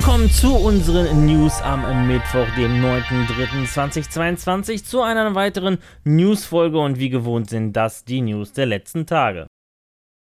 Willkommen zu unseren News am Mittwoch, dem 9.3.2022, zu einer weiteren Newsfolge und wie gewohnt sind das die News der letzten Tage.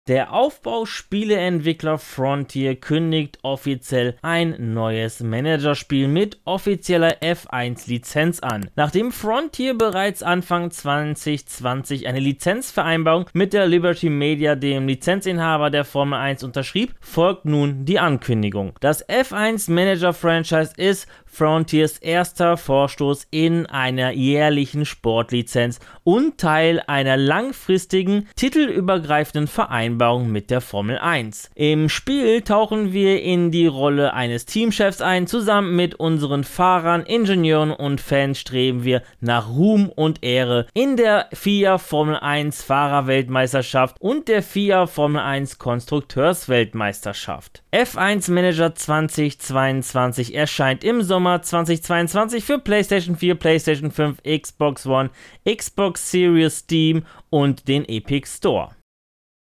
Der Aufbauspieleentwickler Frontier kündigt offiziell ein neues Managerspiel mit offizieller F1-Lizenz an. Nachdem Frontier bereits Anfang 2020 eine Lizenzvereinbarung mit der Liberty Media, dem Lizenzinhaber der Formel 1, unterschrieb, folgt nun die Ankündigung. Das F1 Manager Franchise ist Frontiers erster Vorstoß in einer jährlichen Sportlizenz und Teil einer langfristigen, titelübergreifenden Vereinbarung mit der Formel 1. Im Spiel tauchen wir in die Rolle eines Teamchefs ein. Zusammen mit unseren Fahrern, Ingenieuren und Fans streben wir nach Ruhm und Ehre in der FIA Formel 1 Fahrerweltmeisterschaft und der FIA Formel 1 Konstrukteursweltmeisterschaft. F1 Manager 2022 erscheint im Sommer Sommer 2022 für PlayStation 4, PlayStation 5, Xbox One, Xbox Series, Steam und den Epic Store.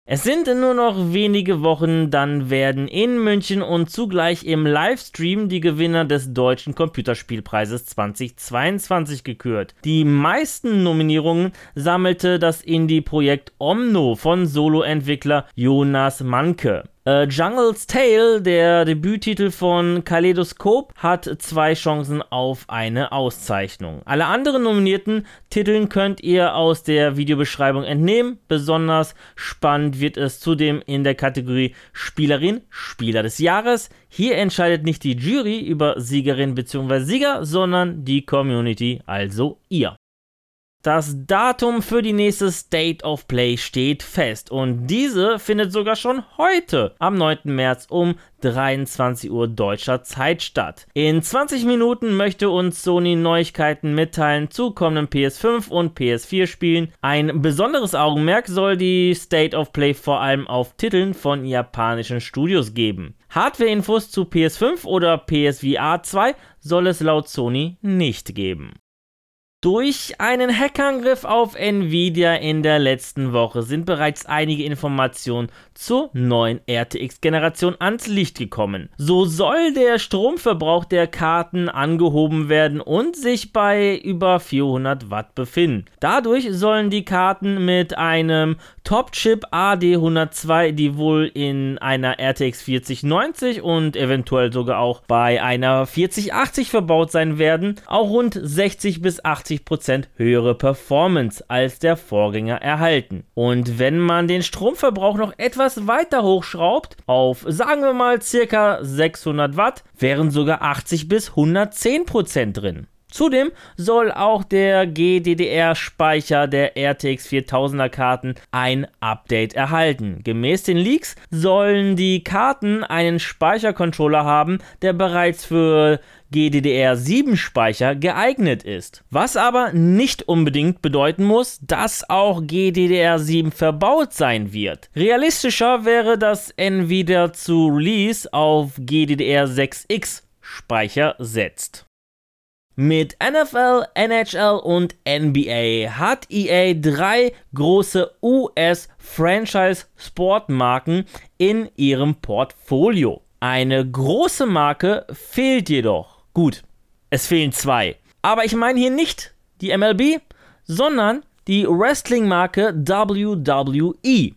Es sind nur noch wenige Wochen, dann werden in München und zugleich im Livestream die Gewinner des Deutschen Computerspielpreises 2022 gekürt. Die meisten Nominierungen sammelte das Indie-Projekt Omno von Solo-Entwickler Jonas Manke. Äh, Jungle's Tale, der Debüttitel von Kaleidoskop, hat zwei Chancen auf eine Auszeichnung. Alle anderen nominierten Titeln könnt ihr aus der Videobeschreibung entnehmen. Besonders spannend wird es zudem in der Kategorie Spielerin, Spieler des Jahres. Hier entscheidet nicht die Jury über Siegerin bzw. Sieger, sondern die Community, also ihr. Das Datum für die nächste State of Play steht fest und diese findet sogar schon heute am 9. März um 23 Uhr deutscher Zeit statt. In 20 Minuten möchte uns Sony Neuigkeiten mitteilen zu kommenden PS5 und PS4 Spielen. Ein besonderes Augenmerk soll die State of Play vor allem auf Titeln von japanischen Studios geben. Hardware-Infos zu PS5 oder PSVR 2 soll es laut Sony nicht geben. Durch einen Hackangriff auf Nvidia in der letzten Woche sind bereits einige Informationen zur neuen RTX-Generation ans Licht gekommen. So soll der Stromverbrauch der Karten angehoben werden und sich bei über 400 Watt befinden. Dadurch sollen die Karten mit einem Top-Chip AD102, die wohl in einer RTX 4090 und eventuell sogar auch bei einer 4080 verbaut sein werden, auch rund 60 bis 80 80% höhere Performance als der Vorgänger erhalten. Und wenn man den Stromverbrauch noch etwas weiter hochschraubt, auf sagen wir mal circa 600 Watt, wären sogar 80 bis 110% drin. Zudem soll auch der GDDR-Speicher der RTX 4000er Karten ein Update erhalten. Gemäß den Leaks sollen die Karten einen Speichercontroller haben, der bereits für GDDR7 Speicher geeignet ist. Was aber nicht unbedingt bedeuten muss, dass auch GDDR7 verbaut sein wird. Realistischer wäre, dass Nvidia zu Release auf GDDR6X Speicher setzt. Mit NFL, NHL und NBA hat EA drei große US-Franchise-Sportmarken in ihrem Portfolio. Eine große Marke fehlt jedoch. Gut, es fehlen zwei. Aber ich meine hier nicht die MLB, sondern die Wrestling-Marke WWE.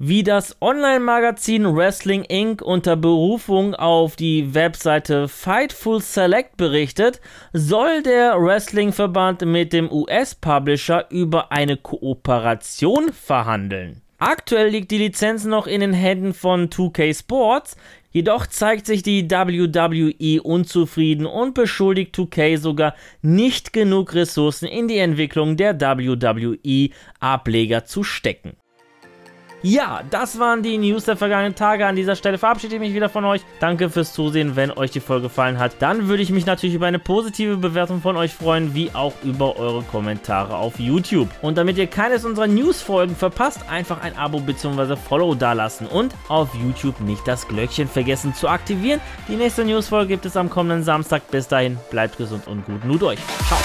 Wie das Online-Magazin Wrestling Inc. unter Berufung auf die Webseite Fightful Select berichtet, soll der Wrestling-Verband mit dem US-Publisher über eine Kooperation verhandeln. Aktuell liegt die Lizenz noch in den Händen von 2K Sports, jedoch zeigt sich die WWE unzufrieden und beschuldigt 2K sogar nicht genug Ressourcen in die Entwicklung der WWE-Ableger zu stecken. Ja, das waren die News der vergangenen Tage. An dieser Stelle verabschiede ich mich wieder von euch. Danke fürs Zusehen. Wenn euch die Folge gefallen hat, dann würde ich mich natürlich über eine positive Bewertung von euch freuen, wie auch über eure Kommentare auf YouTube. Und damit ihr keines unserer News-Folgen verpasst, einfach ein Abo bzw. Follow dalassen und auf YouTube nicht das Glöckchen vergessen zu aktivieren. Die nächste News-Folge gibt es am kommenden Samstag. Bis dahin, bleibt gesund und gut. Nut euch. Ciao.